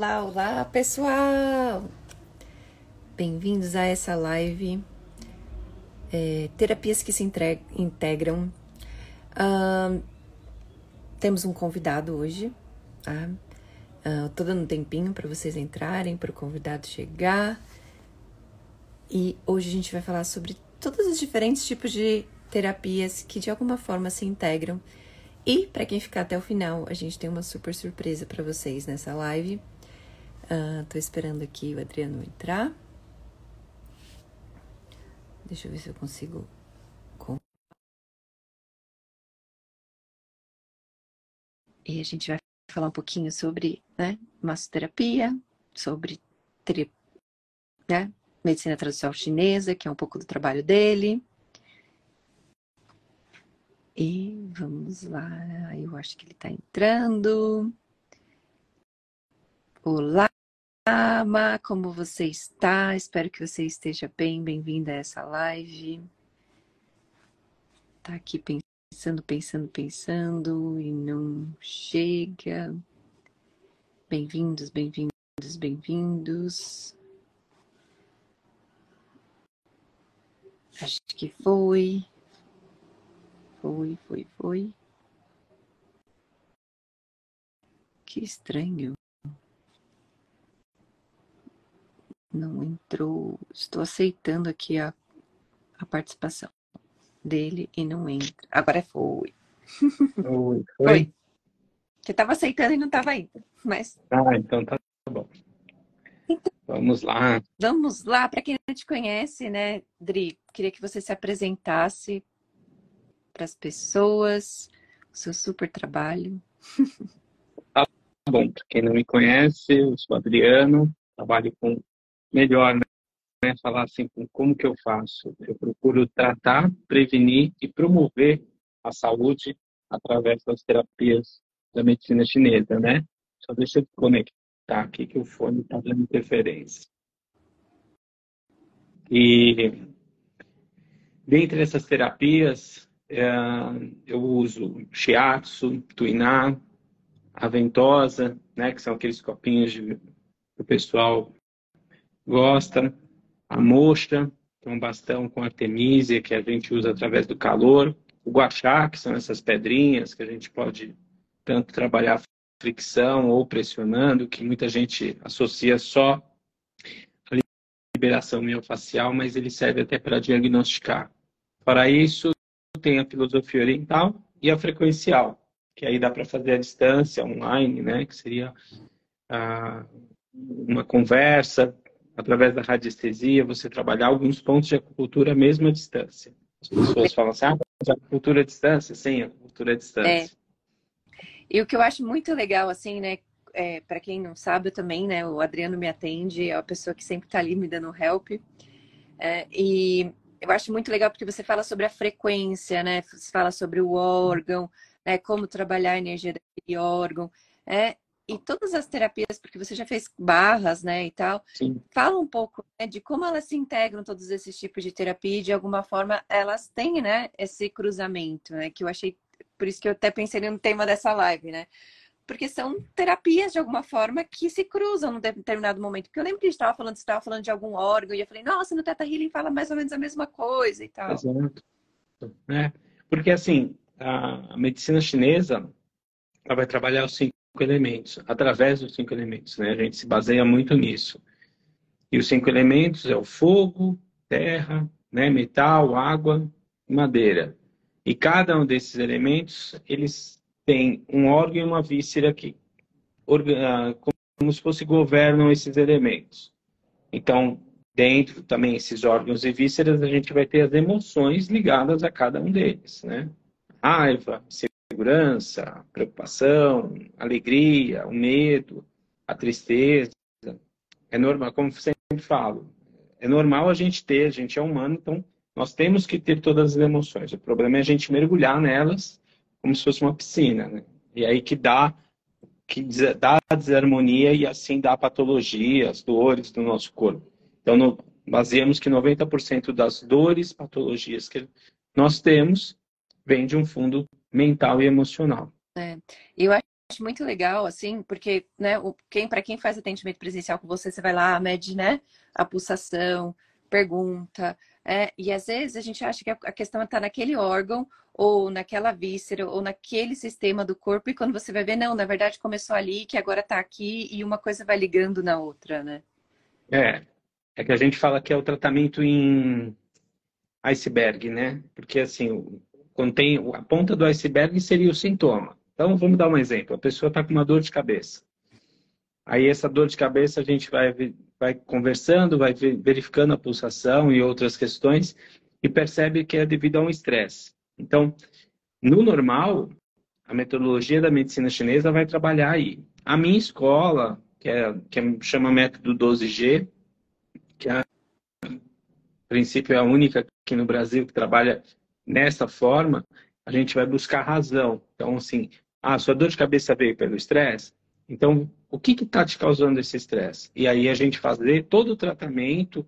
Olá, olá, pessoal! Bem-vindos a essa live é, Terapias que se integram. Uh, temos um convidado hoje, tá? Uh, tô dando um tempinho para vocês entrarem, para o convidado chegar. E hoje a gente vai falar sobre todos os diferentes tipos de terapias que de alguma forma se integram. E para quem ficar até o final, a gente tem uma super surpresa para vocês nessa live. Uh, esperando aqui o Adriano entrar. Deixa eu ver se eu consigo. E a gente vai falar um pouquinho sobre né, massoterapia, sobre né, medicina tradicional chinesa, que é um pouco do trabalho dele. E vamos lá, eu acho que ele está entrando. Olá, Ma, como você está? Espero que você esteja bem, bem-vinda a essa live. Tá aqui pensando, pensando, pensando e não chega. Bem-vindos, bem-vindos, bem-vindos. Acho que foi. Foi, foi, foi. Que estranho. Não entrou. Estou aceitando aqui a, a participação dele e não entra. Agora foi. Foi. foi. Você estava aceitando e não estava indo, mas. Ah, então tá bom. Então, vamos lá. Vamos lá. Para quem não te conhece, né, Dri, queria que você se apresentasse para as pessoas, o seu super trabalho. Tá bom. Para quem não me conhece, eu sou Adriano, trabalho com melhor, né? Falar assim, como que eu faço? Eu procuro tratar, prevenir e promover a saúde através das terapias da medicina chinesa, né? Só deixa eu conectar aqui que o fone está dando interferência. E dentre essas terapias, é, eu uso shiatsu, tuiná, a ventosa, né, que são aqueles copinhos que o pessoal gosta, a mostra, que é um bastão com artemisia que a gente usa através do calor, o guachá, que são essas pedrinhas que a gente pode tanto trabalhar fricção ou pressionando, que muita gente associa só a liberação miofascial, mas ele serve até para diagnosticar. Para isso, tem a filosofia oriental e a frequencial, que aí dá para fazer à distância, online, né, que seria ah, uma conversa, através da radiestesia, você trabalhar alguns pontos de acupuntura mesmo à distância. As pessoas falam assim, ah, acupuntura à distância? Sim, acupuntura à distância. É. E o que eu acho muito legal, assim, né, é, para quem não sabe, também, né, o Adriano me atende, é a pessoa que sempre está ali me dando help. É, e eu acho muito legal porque você fala sobre a frequência, né, você fala sobre o órgão, né, como trabalhar a energia daquele órgão. É, e todas as terapias, porque você já fez barras, né, e tal, Sim. fala um pouco né, de como elas se integram todos esses tipos de terapia e de alguma forma elas têm, né, esse cruzamento, né, que eu achei, por isso que eu até pensei no tema dessa live, né, porque são terapias de alguma forma que se cruzam num determinado momento, porque eu lembro que a gente estava falando, você estava falando de algum órgão, e eu falei, nossa, no Teta Healing fala mais ou menos a mesma coisa e tal. Exato. É, porque assim, a medicina chinesa, ela vai trabalhar os elementos, através dos cinco elementos. Né? A gente se baseia muito nisso. E os cinco elementos é o fogo, terra, né? metal, água e madeira. E cada um desses elementos, eles têm um órgão e uma víscera que, ah, como se fosse governam esses elementos. Então, dentro também esses órgãos e vísceras, a gente vai ter as emoções ligadas a cada um deles, né? Raiva, insegurança, preocupação, alegria, o medo, a tristeza. É normal, como sempre falo, é normal a gente ter, a gente é humano, então nós temos que ter todas as emoções. O problema é a gente mergulhar nelas como se fosse uma piscina, né? E aí que dá que dá a desarmonia e assim dá a patologia, as dores do nosso corpo. Então, no, baseamos que 90% das dores, patologias que nós temos vem de um fundo mental e emocional. É. Eu acho muito legal, assim, porque, né, quem, para quem faz atendimento presencial com você, você vai lá, mede, né, a pulsação, pergunta, é, e às vezes a gente acha que a questão está naquele órgão, ou naquela víscera, ou naquele sistema do corpo, e quando você vai ver, não, na verdade começou ali, que agora está aqui, e uma coisa vai ligando na outra, né? É, é que a gente fala que é o tratamento em iceberg, né? Porque assim, tem a ponta do iceberg seria o sintoma. Então, vamos dar um exemplo. A pessoa está com uma dor de cabeça. Aí, essa dor de cabeça, a gente vai, vai conversando, vai verificando a pulsação e outras questões e percebe que é devido a um estresse. Então, no normal, a metodologia da medicina chinesa vai trabalhar aí. A minha escola, que, é, que é, chama método 12G, que é, a princípio é a única aqui no Brasil que trabalha nessa forma, a gente vai buscar razão. Então, assim, a sua dor de cabeça veio pelo estresse? Então, o que está te causando esse estresse? E aí a gente fazer todo o tratamento,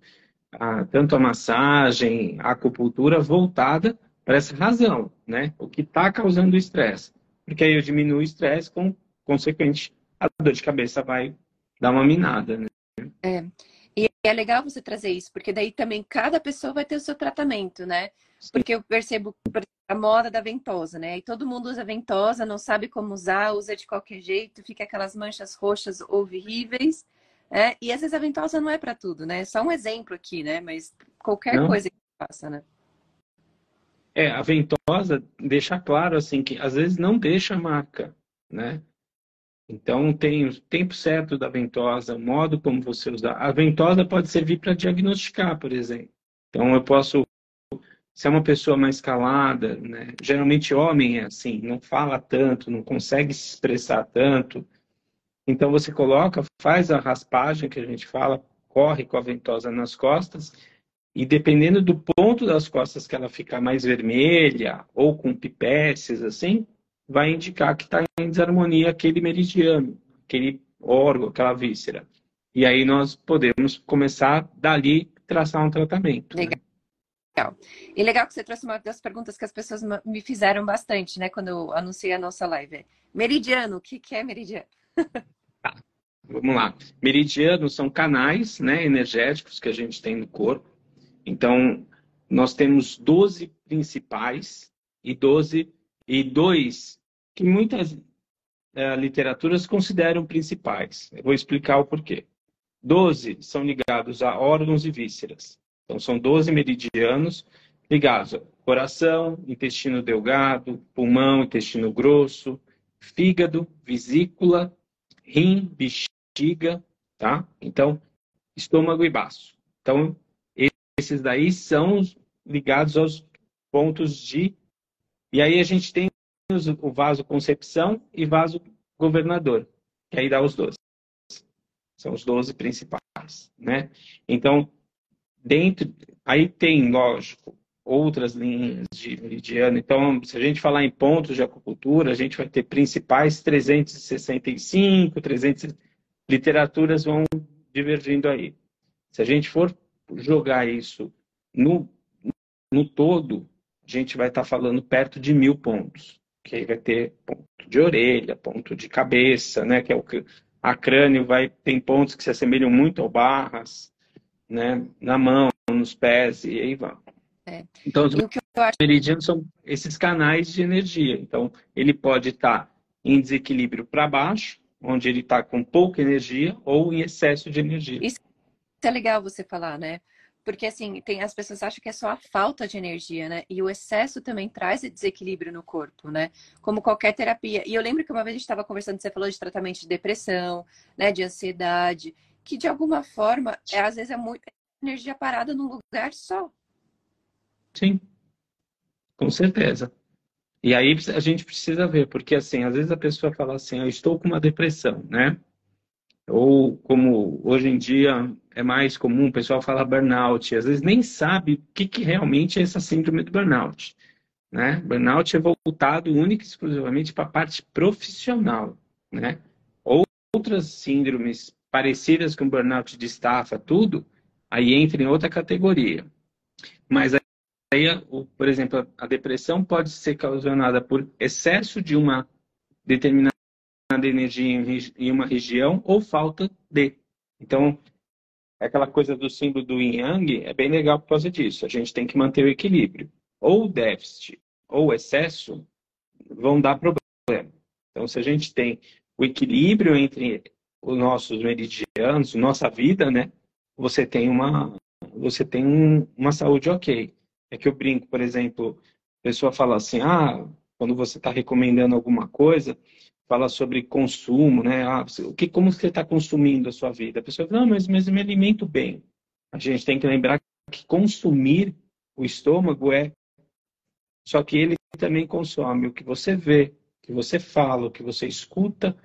a, tanto a massagem, a acupuntura, voltada para essa razão, né? O que está causando o estresse. Porque aí eu diminuo o estresse, com consequente, a dor de cabeça vai dar uma minada, né? É. E é legal você trazer isso, porque daí também cada pessoa vai ter o seu tratamento, né? Porque eu percebo a moda da ventosa, né? E todo mundo usa ventosa, não sabe como usar, usa de qualquer jeito, fica aquelas manchas roxas horríveis. É? E às vezes a ventosa não é para tudo, né? Só um exemplo aqui, né? Mas qualquer não. coisa que faça, né? É, a ventosa deixa claro assim que às vezes não deixa marca, né? Então tem o tempo certo da ventosa, o modo como você usar. A ventosa pode servir para diagnosticar, por exemplo. Então eu posso se é uma pessoa mais calada, né? geralmente homem é assim, não fala tanto, não consegue se expressar tanto. Então você coloca, faz a raspagem que a gente fala, corre com a ventosa nas costas e dependendo do ponto das costas que ela ficar mais vermelha ou com pipeces assim, vai indicar que está em desarmonia aquele meridiano, aquele órgão, aquela víscera. E aí nós podemos começar dali traçar um tratamento. Legal. Né? Legal. E legal que você trouxe uma das perguntas que as pessoas me fizeram bastante, né, quando eu anunciei a nossa live. Meridiano, o que, que é meridiano? Tá. Vamos lá. Meridianos são canais né, energéticos que a gente tem no corpo. Então, nós temos 12 principais e 12 e dois que muitas é, literaturas consideram principais. Eu vou explicar o porquê. 12 são ligados a órgãos e vísceras. Então, são 12 meridianos ligados ao coração, intestino delgado, pulmão, intestino grosso, fígado, vesícula, rim, bexiga, tá? Então, estômago e baço. Então, esses daí são ligados aos pontos de. E aí a gente tem o vaso concepção e vaso governador, que aí dá os 12. São os 12 principais, né? Então, dentro, aí tem, lógico, outras linhas de meridiano. Então, se a gente falar em pontos de acupuntura, a gente vai ter principais 365, 300 literaturas vão divergindo aí. Se a gente for jogar isso no, no todo, a gente vai estar falando perto de mil pontos. Que aí vai ter ponto de orelha, ponto de cabeça, né? Que é o que a crânio vai tem pontos que se assemelham muito ao barras, né, na mão, nos pés e aí vai. É. Então, os meridianos são esses canais de energia. Então, ele pode estar em desequilíbrio para baixo, onde ele está com pouca energia, ou em excesso de energia. Isso é legal você falar, né? Porque assim, tem, as pessoas acham que é só a falta de energia, né? E o excesso também traz desequilíbrio no corpo, né? Como qualquer terapia. E eu lembro que uma vez a gente estava conversando, você falou de tratamento de depressão, né? De ansiedade que de alguma forma, é, às vezes é muita energia parada num lugar só. Sim, com certeza. E aí a gente precisa ver, porque assim, às vezes a pessoa fala assim, eu estou com uma depressão, né? Ou como hoje em dia é mais comum, o pessoal fala burnout, às vezes nem sabe o que, que realmente é essa síndrome do burnout. Né? Burnout é voltado única e exclusivamente para a parte profissional. Né? Outras síndromes parecidas com burnout de estafa, tudo, aí entra em outra categoria. Mas aí, por exemplo, a depressão pode ser causada por excesso de uma determinada energia em uma região ou falta de. Então, aquela coisa do símbolo do yin yang é bem legal por causa disso. A gente tem que manter o equilíbrio. Ou déficit ou excesso vão dar problema. Então, se a gente tem o equilíbrio entre os nossos meridianos, nossa vida, né? Você tem uma, você tem um, uma saúde ok. É que eu brinco, por exemplo, a pessoa fala assim, ah, quando você está recomendando alguma coisa, fala sobre consumo, né? Ah, o que, como você está consumindo a sua vida? A pessoa fala, não, mas, mas eu me alimento bem. A gente tem que lembrar que consumir o estômago é só que ele também consome o que você vê, o que você fala, o que você escuta,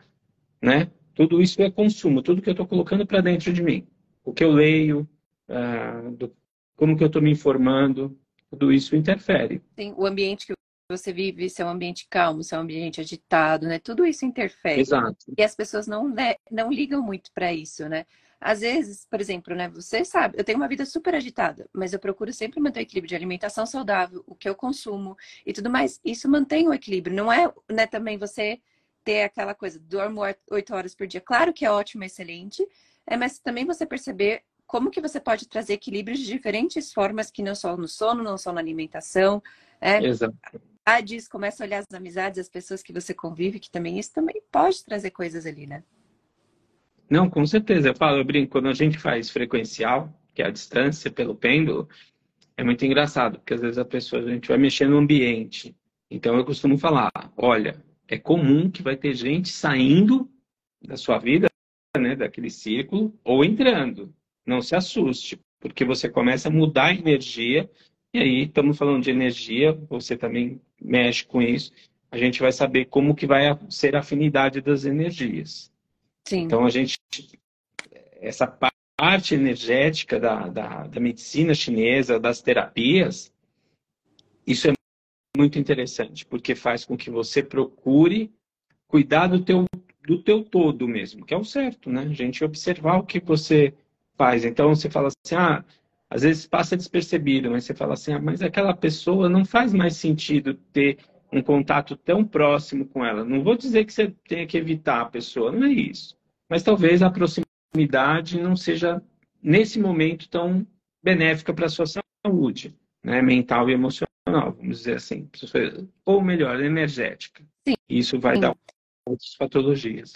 né? Tudo isso é consumo, tudo que eu estou colocando para dentro de mim. O que eu leio, uh, do, como que eu estou me informando, tudo isso interfere. Sim, o ambiente que você vive, se é um ambiente calmo, se é um ambiente agitado, né? Tudo isso interfere. Exato. E as pessoas não, né, não ligam muito para isso, né? Às vezes, por exemplo, né, você sabe, eu tenho uma vida super agitada, mas eu procuro sempre manter o equilíbrio de alimentação saudável, o que eu consumo e tudo mais. Isso mantém o equilíbrio. Não é né, também você ter aquela coisa, dormo oito horas por dia. Claro que é ótimo, excelente, é, mas também você perceber como que você pode trazer equilíbrio de diferentes formas, que não só no sono, não só na alimentação. É, Exato. Amizades, começa a olhar as amizades, as pessoas que você convive, que também isso também pode trazer coisas ali, né? Não, com certeza. Eu falo, eu brinco, quando a gente faz frequencial, que é a distância pelo pêndulo, é muito engraçado, porque às vezes a pessoa, a gente vai mexer no ambiente. Então eu costumo falar, olha, é comum que vai ter gente saindo da sua vida, né, daquele círculo, ou entrando. Não se assuste, porque você começa a mudar a energia, e aí estamos falando de energia, você também mexe com isso, a gente vai saber como que vai ser a afinidade das energias. Sim. Então, a gente, essa parte energética da, da, da medicina chinesa, das terapias, isso é muito interessante, porque faz com que você procure cuidar do teu, do teu todo mesmo, que é o certo, né? A gente observar o que você faz. Então, você fala assim, ah, às vezes passa despercebido, mas você fala assim, ah, mas aquela pessoa não faz mais sentido ter um contato tão próximo com ela. Não vou dizer que você tenha que evitar a pessoa, não é isso mas talvez a proximidade não seja, nesse momento, tão benéfica para a sua saúde, né? mental e emocional, vamos dizer assim. Ou melhor, energética. Sim. Isso vai Sim. dar outras patologias.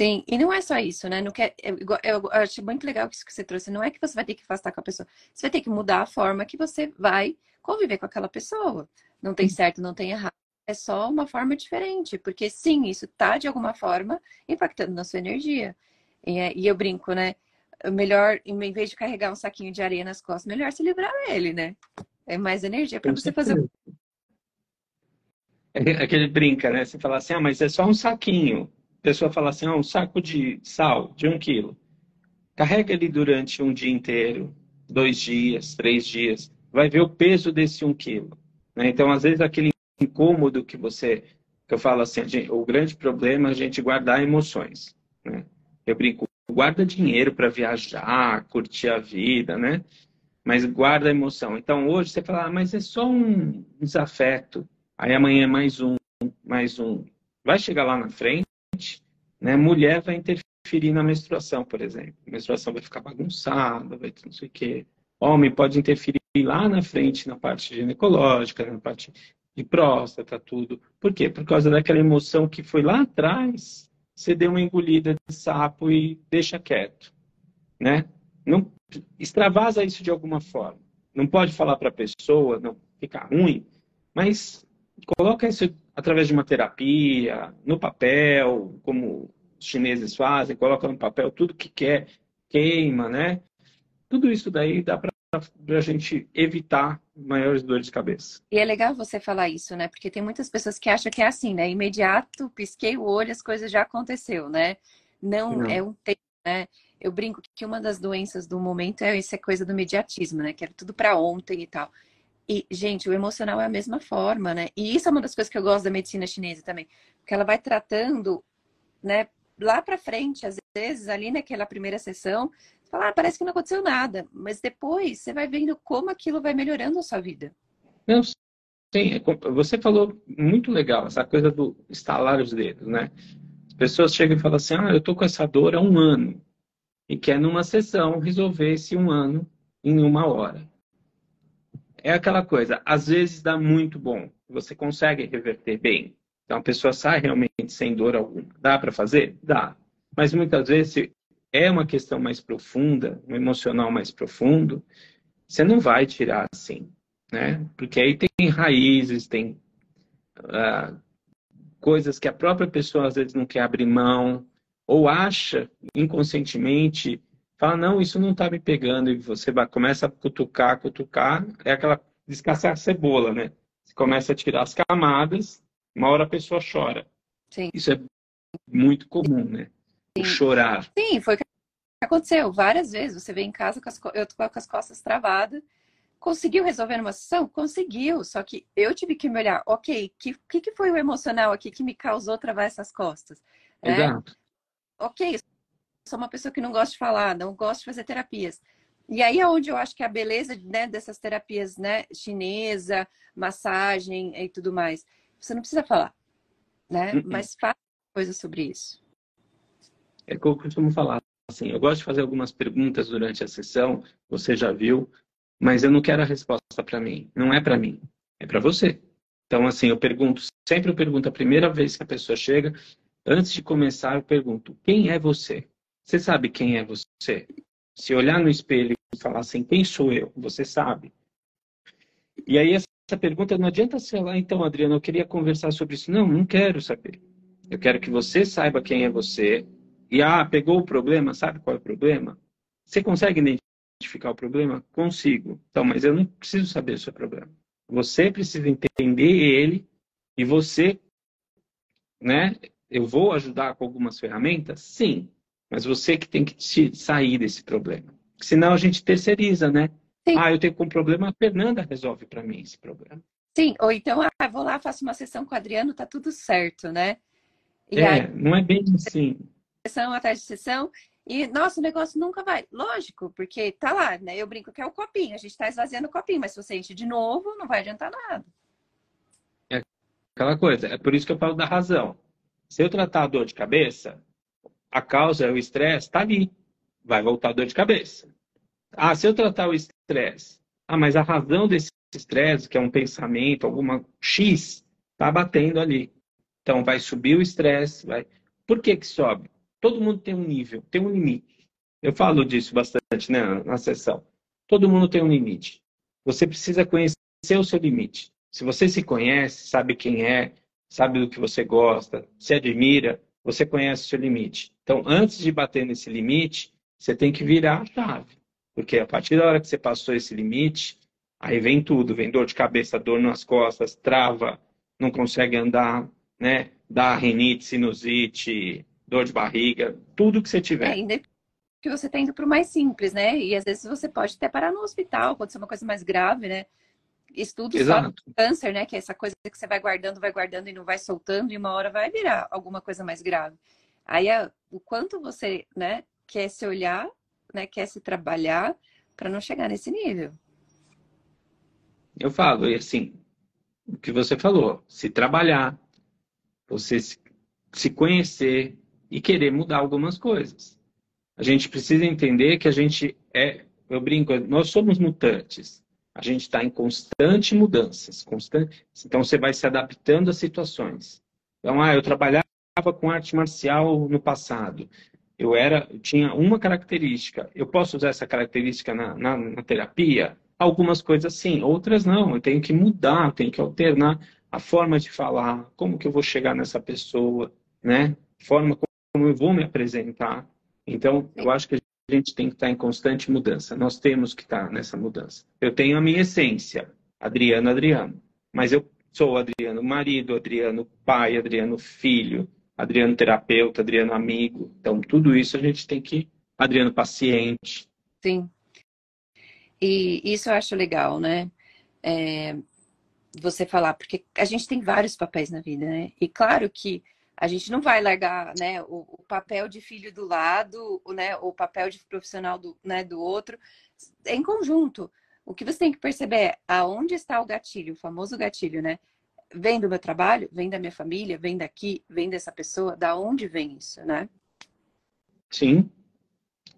Sim, e não é só isso, né? Não quer, eu, eu, acho muito legal isso que você trouxe. Não é que você vai ter que afastar com a pessoa, você vai ter que mudar a forma que você vai conviver com aquela pessoa. Não tem certo, não tem errado é só uma forma diferente, porque sim, isso tá de alguma forma impactando na sua energia. E, é, e eu brinco, né? Melhor, em vez de carregar um saquinho de areia nas costas, melhor se livrar dele, né? É mais energia para você fazer. É aquele brinca, né? Você fala assim, ah, mas é só um saquinho. A pessoa fala assim, ah, um saco de sal de um quilo. Carrega ele durante um dia inteiro, dois dias, três dias. Vai ver o peso desse um quilo. Né? Então, às vezes, aquele incômodo que você. Que eu falo assim, gente, o grande problema é a gente guardar emoções. Né? Eu brinco, guarda dinheiro para viajar, curtir a vida, né? Mas guarda a emoção. Então hoje você fala, ah, mas é só um desafeto. Aí amanhã é mais um, mais um. Vai chegar lá na frente, né? Mulher vai interferir na menstruação, por exemplo. A menstruação vai ficar bagunçada, vai não sei o quê. Homem pode interferir lá na frente na parte ginecológica, na parte de próstata, tudo. Por quê? Por causa daquela emoção que foi lá atrás, você deu uma engolida de sapo e deixa quieto, né? Não extravasa isso de alguma forma. Não pode falar para a pessoa, não ficar ruim, mas coloca isso através de uma terapia, no papel, como os chineses fazem, coloca no papel tudo que quer, queima, né? Tudo isso daí dá para a gente evitar maiores dores de cabeça. E é legal você falar isso, né? Porque tem muitas pessoas que acham que é assim, né? Imediato, pisquei o olho, as coisas já aconteceu, né? Não, Não. é um tempo, né? Eu brinco que uma das doenças do momento é essa coisa do mediatismo, né? Que era tudo para ontem e tal. E, gente, o emocional é a mesma forma, né? E isso é uma das coisas que eu gosto da medicina chinesa também. Porque ela vai tratando, né? Lá para frente, às vezes, ali naquela primeira sessão, fala, ah, parece que não aconteceu nada. Mas depois você vai vendo como aquilo vai melhorando a sua vida. Não, sim. É você falou muito legal, essa coisa do estalar os dedos, né? pessoas chegam e falam assim: ah, eu tô com essa dor há um ano e quer numa sessão resolver esse um ano em uma hora. É aquela coisa, às vezes dá muito bom, você consegue reverter bem. Então a pessoa sai realmente sem dor alguma. Dá para fazer? Dá. Mas muitas vezes é uma questão mais profunda, um emocional mais profundo, você não vai tirar assim, né? Porque aí tem raízes, tem uh, coisas que a própria pessoa às vezes não quer abrir mão, ou acha inconscientemente, fala, não, isso não está me pegando, e você começa a cutucar, cutucar, é aquela descascar a cebola, né? Você começa a tirar as camadas, uma hora a pessoa chora. Sim. Isso é muito comum, né? O chorar. Sim, foi o que aconteceu várias vezes. Você vem em casa com as, eu com as costas travadas. Conseguiu resolver numa sessão? Conseguiu. Só que eu tive que me olhar, ok, o que, que foi o emocional aqui que me causou travar essas costas? Né? Exato. Ok, sou uma pessoa que não gosta de falar, não gosta de fazer terapias. E aí é onde eu acho que a beleza né, dessas terapias né, chinesa, massagem e tudo mais. Você não precisa falar, né? Uh -uh. Mas faz coisa sobre isso. É que eu costumo falar assim, eu gosto de fazer algumas perguntas durante a sessão, você já viu, mas eu não quero a resposta para mim. Não é para mim, é para você. Então, assim, eu pergunto, sempre eu pergunto a primeira vez que a pessoa chega, antes de começar, eu pergunto, quem é você? Você sabe quem é você? Se olhar no espelho e falar assim, quem sou eu? Você sabe. E aí essa pergunta não adianta ser lá, então, Adriana, eu queria conversar sobre isso. Não, não quero saber. Eu quero que você saiba quem é você. E ah, pegou o problema, sabe qual é o problema? Você consegue identificar o problema? Consigo. Então, mas eu não preciso saber o seu problema. Você precisa entender ele e você, né? Eu vou ajudar com algumas ferramentas? Sim. Mas você que tem que sair desse problema. Senão a gente terceiriza, né? Sim. Ah, eu tenho um problema, a Fernanda resolve para mim esse problema. Sim, ou então, ah, vou lá, faço uma sessão com o Adriano, tá tudo certo, né? E é, aí, não é bem assim. Sessão atrás de sessão, e, nossa, o negócio nunca vai. Lógico, porque tá lá, né? Eu brinco que é o copinho, a gente tá esvaziando o copinho, mas se você enche de novo, não vai adiantar nada. É aquela coisa, é por isso que eu falo da razão. Se eu tratar a dor de cabeça, a causa, o estresse, tá ali. Vai voltar a dor de cabeça. Ah, se eu tratar o estresse, ah, mas a razão desse estresse, que é um pensamento, alguma X, tá batendo ali. Então vai subir o estresse, vai. Por que que sobe? Todo mundo tem um nível, tem um limite. Eu falo disso bastante né, na sessão. Todo mundo tem um limite. Você precisa conhecer o seu limite. Se você se conhece, sabe quem é, sabe do que você gosta, se admira, você conhece o seu limite. Então, antes de bater nesse limite, você tem que virar a chave. Porque a partir da hora que você passou esse limite, aí vem tudo, vem dor de cabeça, dor nas costas, trava, não consegue andar, né? Dá rinite, sinusite, dor de barriga, tudo que você tiver. É, ainda que você indo para o mais simples, né? E às vezes você pode até parar no hospital, acontecer uma coisa mais grave, né? Estudos Exato. do câncer, né? Que é essa coisa que você vai guardando, vai guardando e não vai soltando, e uma hora vai virar alguma coisa mais grave. Aí o quanto você, né, quer se olhar né, quer se trabalhar para não chegar nesse nível. Eu falo, e assim, o que você falou, se trabalhar, você se conhecer e querer mudar algumas coisas. A gente precisa entender que a gente é, eu brinco, nós somos mutantes. A gente está em constante mudanças, constante. Então você vai se adaptando às situações. Então, ah, eu trabalhava com arte marcial no passado eu era, eu tinha uma característica. Eu posso usar essa característica na, na, na, terapia? Algumas coisas sim, outras não. Eu tenho que mudar, tenho que alternar a forma de falar, como que eu vou chegar nessa pessoa, né? Forma como eu vou me apresentar. Então, eu acho que a gente tem que estar em constante mudança. Nós temos que estar nessa mudança. Eu tenho a minha essência, Adriano, Adriano. Mas eu sou Adriano marido, Adriano pai, Adriano filho, Adriano terapeuta, Adriano amigo. Então, tudo isso a gente tem que. Adriano paciente. Sim. E isso eu acho legal, né? É, você falar, porque a gente tem vários papéis na vida, né? E claro que a gente não vai largar né, o, o papel de filho do lado, né, o papel de profissional do, né, do outro, em conjunto. O que você tem que perceber é aonde está o gatilho, o famoso gatilho, né? vem do meu trabalho, vem da minha família, vem daqui, vem dessa pessoa, da onde vem isso, né? Sim.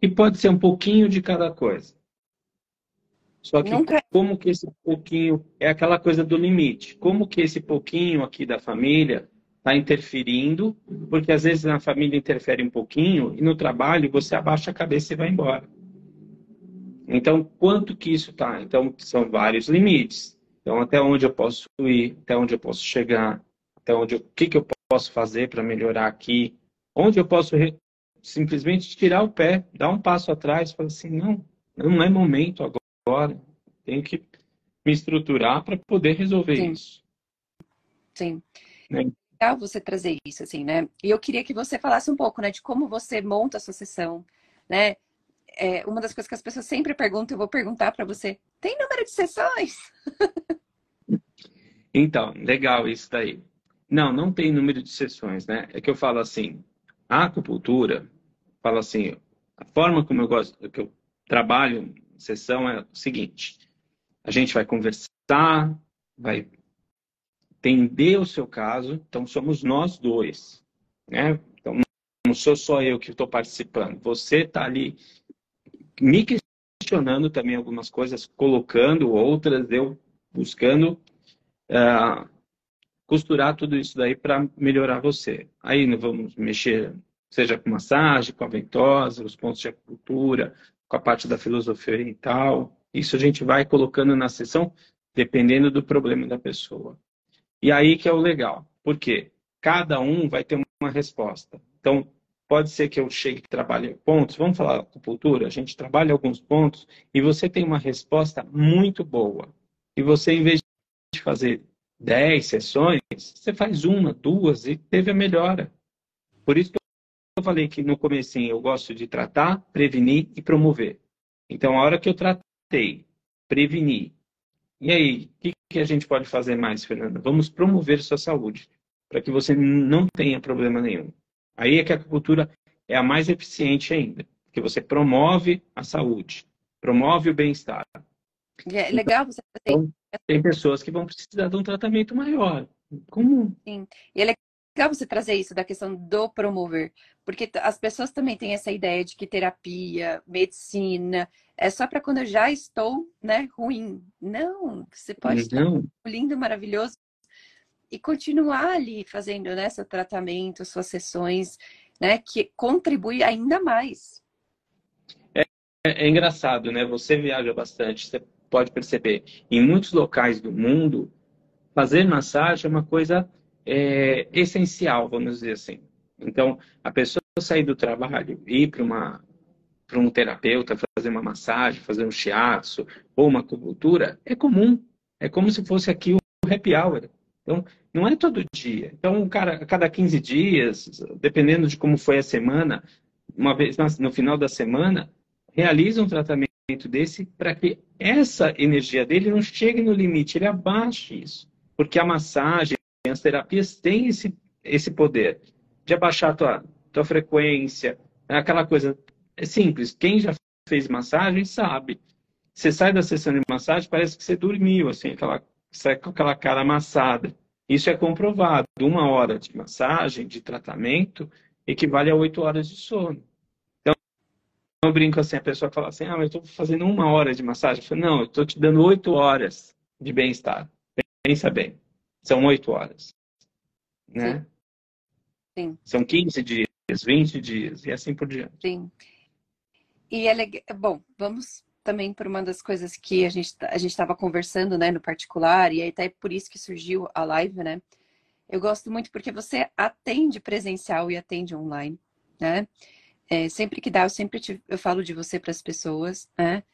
E pode ser um pouquinho de cada coisa. Só que Nunca... como que esse pouquinho é aquela coisa do limite? Como que esse pouquinho aqui da família está interferindo? Porque às vezes na família interfere um pouquinho e no trabalho você abaixa a cabeça e vai embora. Então, quanto que isso está? Então, são vários limites. Então, até onde eu posso ir, até onde eu posso chegar, até onde eu, o que, que eu posso fazer para melhorar aqui, onde eu posso re, simplesmente tirar o pé, dar um passo atrás, falar assim, não, não é momento agora, tenho que me estruturar para poder resolver Sim. isso. Sim. Né? Legal você trazer isso, assim, né? E eu queria que você falasse um pouco, né, de como você monta a sua sessão, né? é, uma das coisas que as pessoas sempre perguntam, eu vou perguntar para você: tem número de sessões? Então, legal isso daí. Não, não tem número de sessões, né? É que eu falo assim, a acupuntura, falo assim, a forma como eu gosto, que eu trabalho sessão é o seguinte: a gente vai conversar, vai entender o seu caso, então somos nós dois, né? Então não sou só eu que estou participando, você está ali me questionando também algumas coisas, colocando outras, eu buscando uh, costurar tudo isso daí para melhorar você. Aí vamos mexer, seja com massagem, com a ventosa, os pontos de acupuntura, com a parte da filosofia oriental. Isso a gente vai colocando na sessão, dependendo do problema da pessoa. E aí que é o legal. Por quê? Cada um vai ter uma resposta. Então, Pode ser que eu chegue e trabalhe pontos. Vamos falar acupuntura? A gente trabalha alguns pontos e você tem uma resposta muito boa. E você, em vez de fazer 10 sessões, você faz uma, duas e teve a melhora. Por isso que eu falei que no começo eu gosto de tratar, prevenir e promover. Então, a hora que eu tratei, preveni, e aí, o que, que a gente pode fazer mais, Fernanda? Vamos promover sua saúde, para que você não tenha problema nenhum. Aí é que a acupuntura é a mais eficiente ainda, porque você promove a saúde, promove o bem-estar. É legal você fazer então, Tem pessoas que vão precisar de um tratamento maior, comum. Sim. E é legal você trazer isso da questão do promover, porque as pessoas também têm essa ideia de que terapia, medicina, é só para quando eu já estou, né, ruim. Não, você pode Não. estar lindo, maravilhoso, e continuar ali fazendo né, seu tratamento, suas sessões, né, que contribui ainda mais. É, é, engraçado, né? Você viaja bastante, você pode perceber. Em muitos locais do mundo, fazer massagem é uma coisa é, essencial, vamos dizer assim. Então, a pessoa sair do trabalho e ir para uma para um terapeuta fazer uma massagem, fazer um shiatsu ou uma acupuntura é comum. É como se fosse aqui o happy hour. Então, não é todo dia. Então, cara, a cada 15 dias, dependendo de como foi a semana, uma vez no final da semana, realiza um tratamento desse para que essa energia dele não chegue no limite, ele abaixe isso. Porque a massagem, as terapias têm esse, esse poder de abaixar a tua, tua frequência, aquela coisa. É simples. Quem já fez massagem sabe. Você sai da sessão de massagem, parece que você dormiu, assim, aquela sai com aquela cara amassada. Isso é comprovado. Uma hora de massagem, de tratamento, equivale a oito horas de sono. Então, eu brinco assim, a pessoa fala assim, ah, mas eu estou fazendo uma hora de massagem. Eu falo, não, eu estou te dando oito horas de bem-estar. Pensa bem. São oito horas. Né? Sim. Sim. São 15 dias, 20 dias e assim por diante. Sim. E é legal. Bom, vamos também por uma das coisas que a gente a gente estava conversando, né, no particular, e aí até por isso que surgiu a live, né? Eu gosto muito porque você atende presencial e atende online, né? É, sempre que dá, eu sempre te, eu falo de você para as pessoas, né?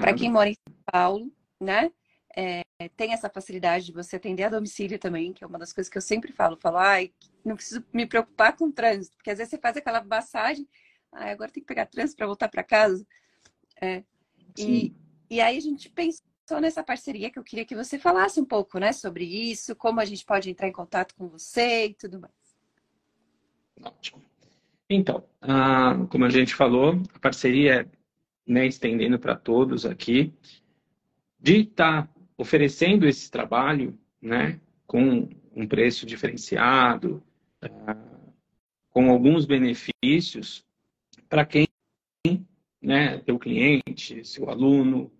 Para quem mora em São Paulo, né? É, tem essa facilidade de você atender a domicílio também, que é uma das coisas que eu sempre falo. Falo, ai, não preciso me preocupar com o trânsito, porque às vezes você faz aquela massagem, ai, agora tem que pegar trânsito para voltar para casa. É, e, e aí a gente pensou nessa parceria que eu queria que você falasse um pouco, né, sobre isso, como a gente pode entrar em contato com você e tudo mais. Ótimo. Então, como a gente falou, a parceria é né, estendendo para todos aqui, de estar tá oferecendo esse trabalho, né, com um preço diferenciado, uh, com alguns benefícios para quem, né, teu cliente, seu aluno.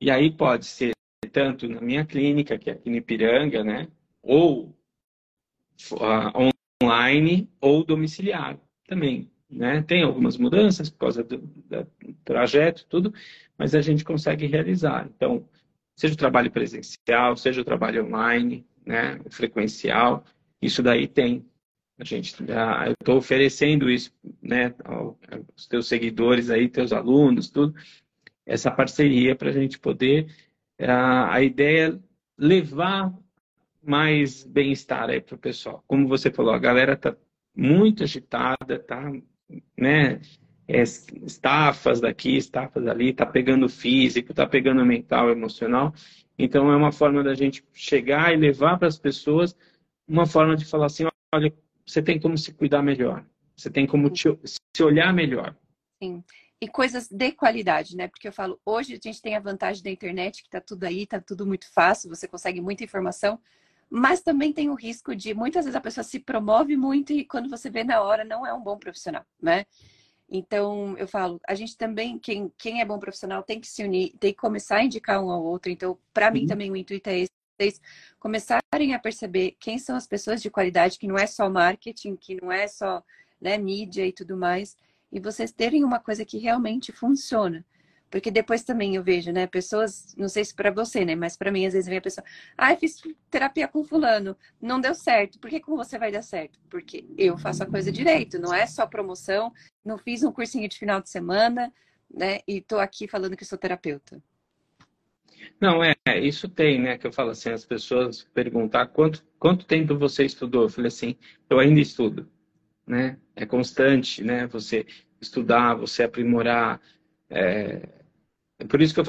E aí pode ser tanto na minha clínica, que é aqui no Ipiranga, né, ou uh, online ou domiciliar também. Né? Tem algumas mudanças por causa do, do trajeto, tudo, mas a gente consegue realizar. Então, seja o trabalho presencial, seja o trabalho online, né, frequencial, isso daí tem. A gente, eu estou oferecendo isso, né, aos teus seguidores aí, teus alunos, tudo, essa parceria para a gente poder, a, a ideia é levar mais bem-estar aí para o pessoal. Como você falou, a galera está muito agitada, tá, né, é, estafas daqui, estafas ali, está pegando físico, está pegando mental, emocional. Então, é uma forma da gente chegar e levar para as pessoas uma forma de falar assim: olha, você tem como se cuidar melhor, você tem como te, se olhar melhor. Sim. E coisas de qualidade, né? Porque eu falo, hoje a gente tem a vantagem da internet, que está tudo aí, está tudo muito fácil, você consegue muita informação, mas também tem o risco de muitas vezes a pessoa se promove muito e quando você vê na hora não é um bom profissional, né? Então, eu falo, a gente também, quem, quem é bom profissional tem que se unir, tem que começar a indicar um ao outro. Então, para uhum. mim também o intuito é esse, vocês começarem a perceber quem são as pessoas de qualidade, que não é só marketing, que não é só né, mídia e tudo mais, e vocês terem uma coisa que realmente funciona. Porque depois também eu vejo, né, pessoas, não sei se para você, né, mas para mim às vezes vem a pessoa, ah, fiz terapia com fulano, não deu certo. Por que com você vai dar certo? Porque eu faço a coisa direito, não é só promoção, não fiz um cursinho de final de semana, né, e tô aqui falando que sou terapeuta. Não, é, isso tem, né, que eu falo assim, as pessoas perguntar quanto, quanto tempo você estudou? Eu falei assim, eu ainda estudo, né, é constante, né, você estudar, você aprimorar, é, é por isso que eu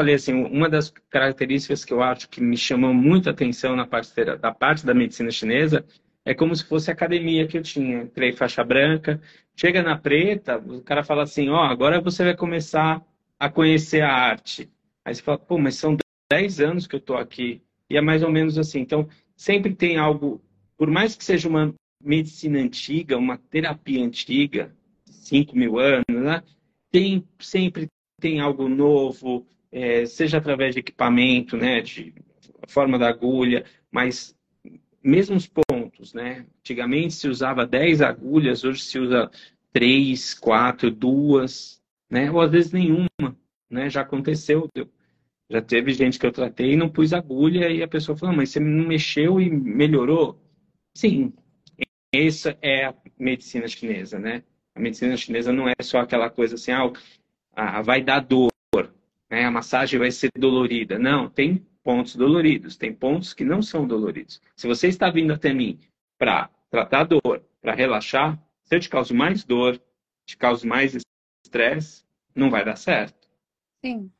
falei assim, uma das características que eu acho que me chamou muito a atenção na parte da parte da medicina chinesa é como se fosse a academia que eu tinha. Entrei faixa branca, chega na preta, o cara fala assim, ó, oh, agora você vai começar a conhecer a arte. Aí você fala, pô, mas são 10 anos que eu tô aqui. E é mais ou menos assim. Então, sempre tem algo, por mais que seja uma medicina antiga, uma terapia antiga, 5 mil anos, né? Tem sempre tem algo novo, é, seja através de equipamento, né, de forma da agulha, mas mesmos pontos, né? Antigamente se usava 10 agulhas, hoje se usa 3, 4, 2, né? Ou às vezes nenhuma, né? Já aconteceu, já teve gente que eu tratei e não pus agulha e a pessoa falou, mas você não mexeu e melhorou? Sim, essa é a medicina chinesa, né? A medicina chinesa não é só aquela coisa assim, ah, ah, vai dar dor, né? a massagem vai ser dolorida. Não, tem pontos doloridos, tem pontos que não são doloridos. Se você está vindo até mim para tratar dor, para relaxar, se eu te causo mais dor, te causo mais estresse, não vai dar certo. Sim.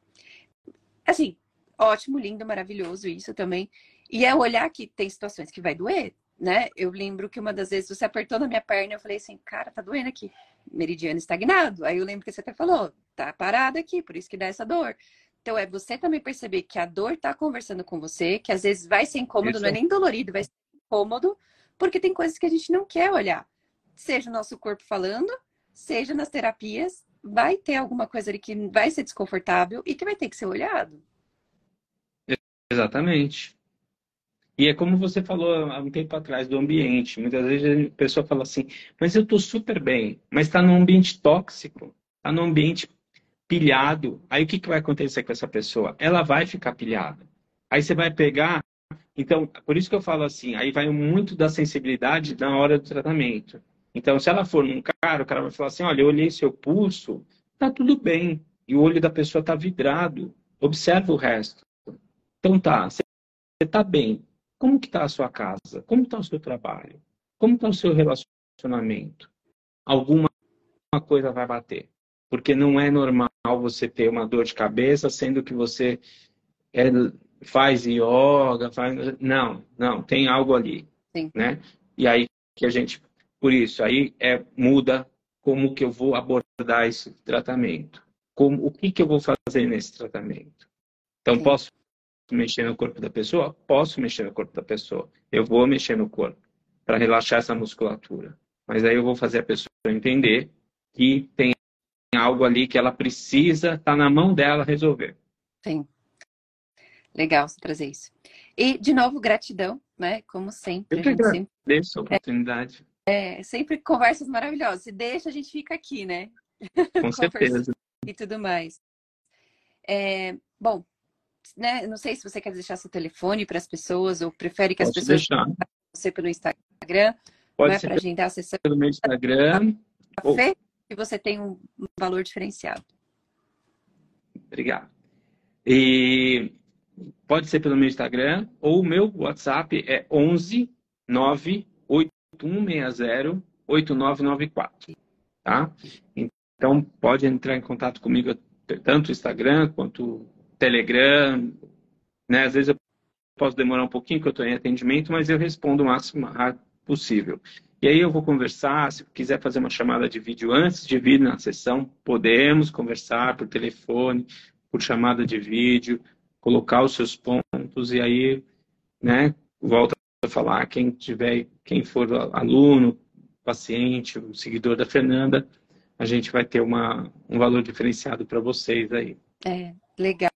Assim, ótimo, lindo, maravilhoso isso também. E é olhar que tem situações que vai doer, né? Eu lembro que uma das vezes você apertou na minha perna, eu falei assim, cara, tá doendo aqui. Meridiano estagnado. Aí eu lembro que você até falou, tá parada aqui, por isso que dá essa dor. Então é você também perceber que a dor tá conversando com você, que às vezes vai ser incômodo, isso. não é nem dolorido, vai ser incômodo, porque tem coisas que a gente não quer olhar. Seja o nosso corpo falando, seja nas terapias, vai ter alguma coisa ali que vai ser desconfortável e que vai ter que ser olhado. Exatamente. E é como você falou há um tempo atrás do ambiente. Muitas vezes a pessoa fala assim, mas eu estou super bem, mas está num ambiente tóxico, está num ambiente pilhado. Aí o que, que vai acontecer com essa pessoa? Ela vai ficar pilhada. Aí você vai pegar. Então, por isso que eu falo assim, aí vai muito da sensibilidade na hora do tratamento. Então, se ela for num cara, o cara vai falar assim: olha, eu olhei seu pulso, tá tudo bem. E o olho da pessoa está vidrado. Observa o resto. Então tá, você está bem. Como que está a sua casa? Como está o seu trabalho? Como está o seu relacionamento? Alguma coisa vai bater. Porque não é normal você ter uma dor de cabeça, sendo que você é, faz yoga, faz... Não, não, tem algo ali. Sim. Né? E aí que a gente, por isso, aí é, muda como que eu vou abordar esse tratamento. Como, o que, que eu vou fazer nesse tratamento? Então, Sim. posso mexer no corpo da pessoa? Posso mexer no corpo da pessoa. Eu vou mexer no corpo para relaxar essa musculatura. Mas aí eu vou fazer a pessoa entender que tem algo ali que ela precisa, está na mão dela resolver. Sim. Legal você trazer isso. E, de novo, gratidão, né? Como sempre. Eu que agradeço sempre... a oportunidade. É, é, sempre conversas maravilhosas. Se deixa, a gente fica aqui, né? Com certeza. E tudo mais. É, bom, né? Não sei se você quer deixar seu telefone para as pessoas ou prefere que as pessoas deixar. você pelo Instagram. Pode é ser para agendar a sessão. pelo meu Instagram. Café, que você tem um valor diferenciado. Obrigado. E pode ser pelo meu Instagram ou o meu WhatsApp é 11 98160 8994, tá? Então pode entrar em contato comigo tanto Instagram quanto Telegram, né? Às vezes eu posso demorar um pouquinho que eu estou em atendimento, mas eu respondo o máximo possível. E aí eu vou conversar, se quiser fazer uma chamada de vídeo antes de vir na sessão, podemos conversar por telefone, por chamada de vídeo, colocar os seus pontos e aí, né, volta a falar quem tiver, quem for aluno, paciente, seguidor da Fernanda, a gente vai ter uma, um valor diferenciado para vocês aí. É, legal.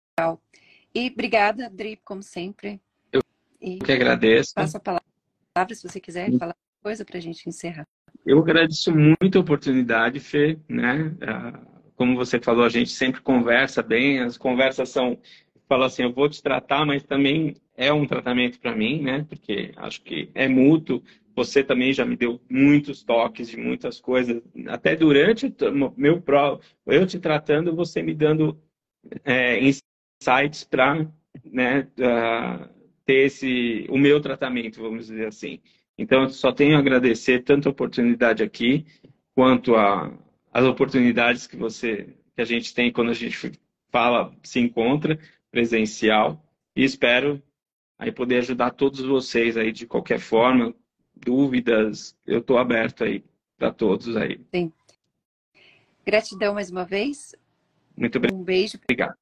E obrigada, Dri, como sempre. Eu e que agradeço. Passo a palavra se você quiser falar coisa para a gente encerrar. Eu agradeço muito a oportunidade, Fê, né? Ah, como você falou, a gente sempre conversa bem, as conversas são fala assim, eu vou te tratar, mas também é um tratamento para mim, né? Porque acho que é mútuo. Você também já me deu muitos toques de muitas coisas, até durante o meu pro, eu te tratando, você me dando é, insights para né, uh, ter esse o meu tratamento, vamos dizer assim. Então, só tenho a agradecer tanto a oportunidade aqui quanto a, as oportunidades que você que a gente tem quando a gente fala, se encontra presencial e espero aí poder ajudar todos vocês aí de qualquer forma, dúvidas, eu estou aberto aí para todos aí. Sim. Gratidão mais uma vez. Muito bem. Um beijo. Obrigado.